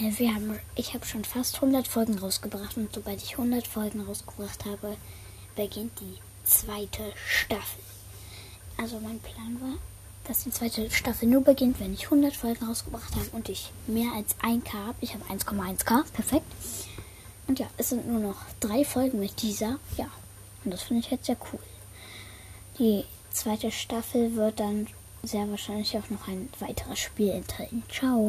Äh, Wir haben, ich habe schon fast 100 Folgen rausgebracht und sobald ich 100 Folgen rausgebracht habe, beginnt die zweite Staffel. Also mein Plan war, dass die zweite Staffel nur beginnt, wenn ich 100 Folgen rausgebracht habe und ich mehr als 1k habe. Ich habe 1,1k, perfekt. Und ja, es sind nur noch drei Folgen mit dieser. Ja, und das finde ich jetzt sehr cool. Die zweite Staffel wird dann sehr wahrscheinlich auch noch ein weiteres Spiel enthalten. Ciao.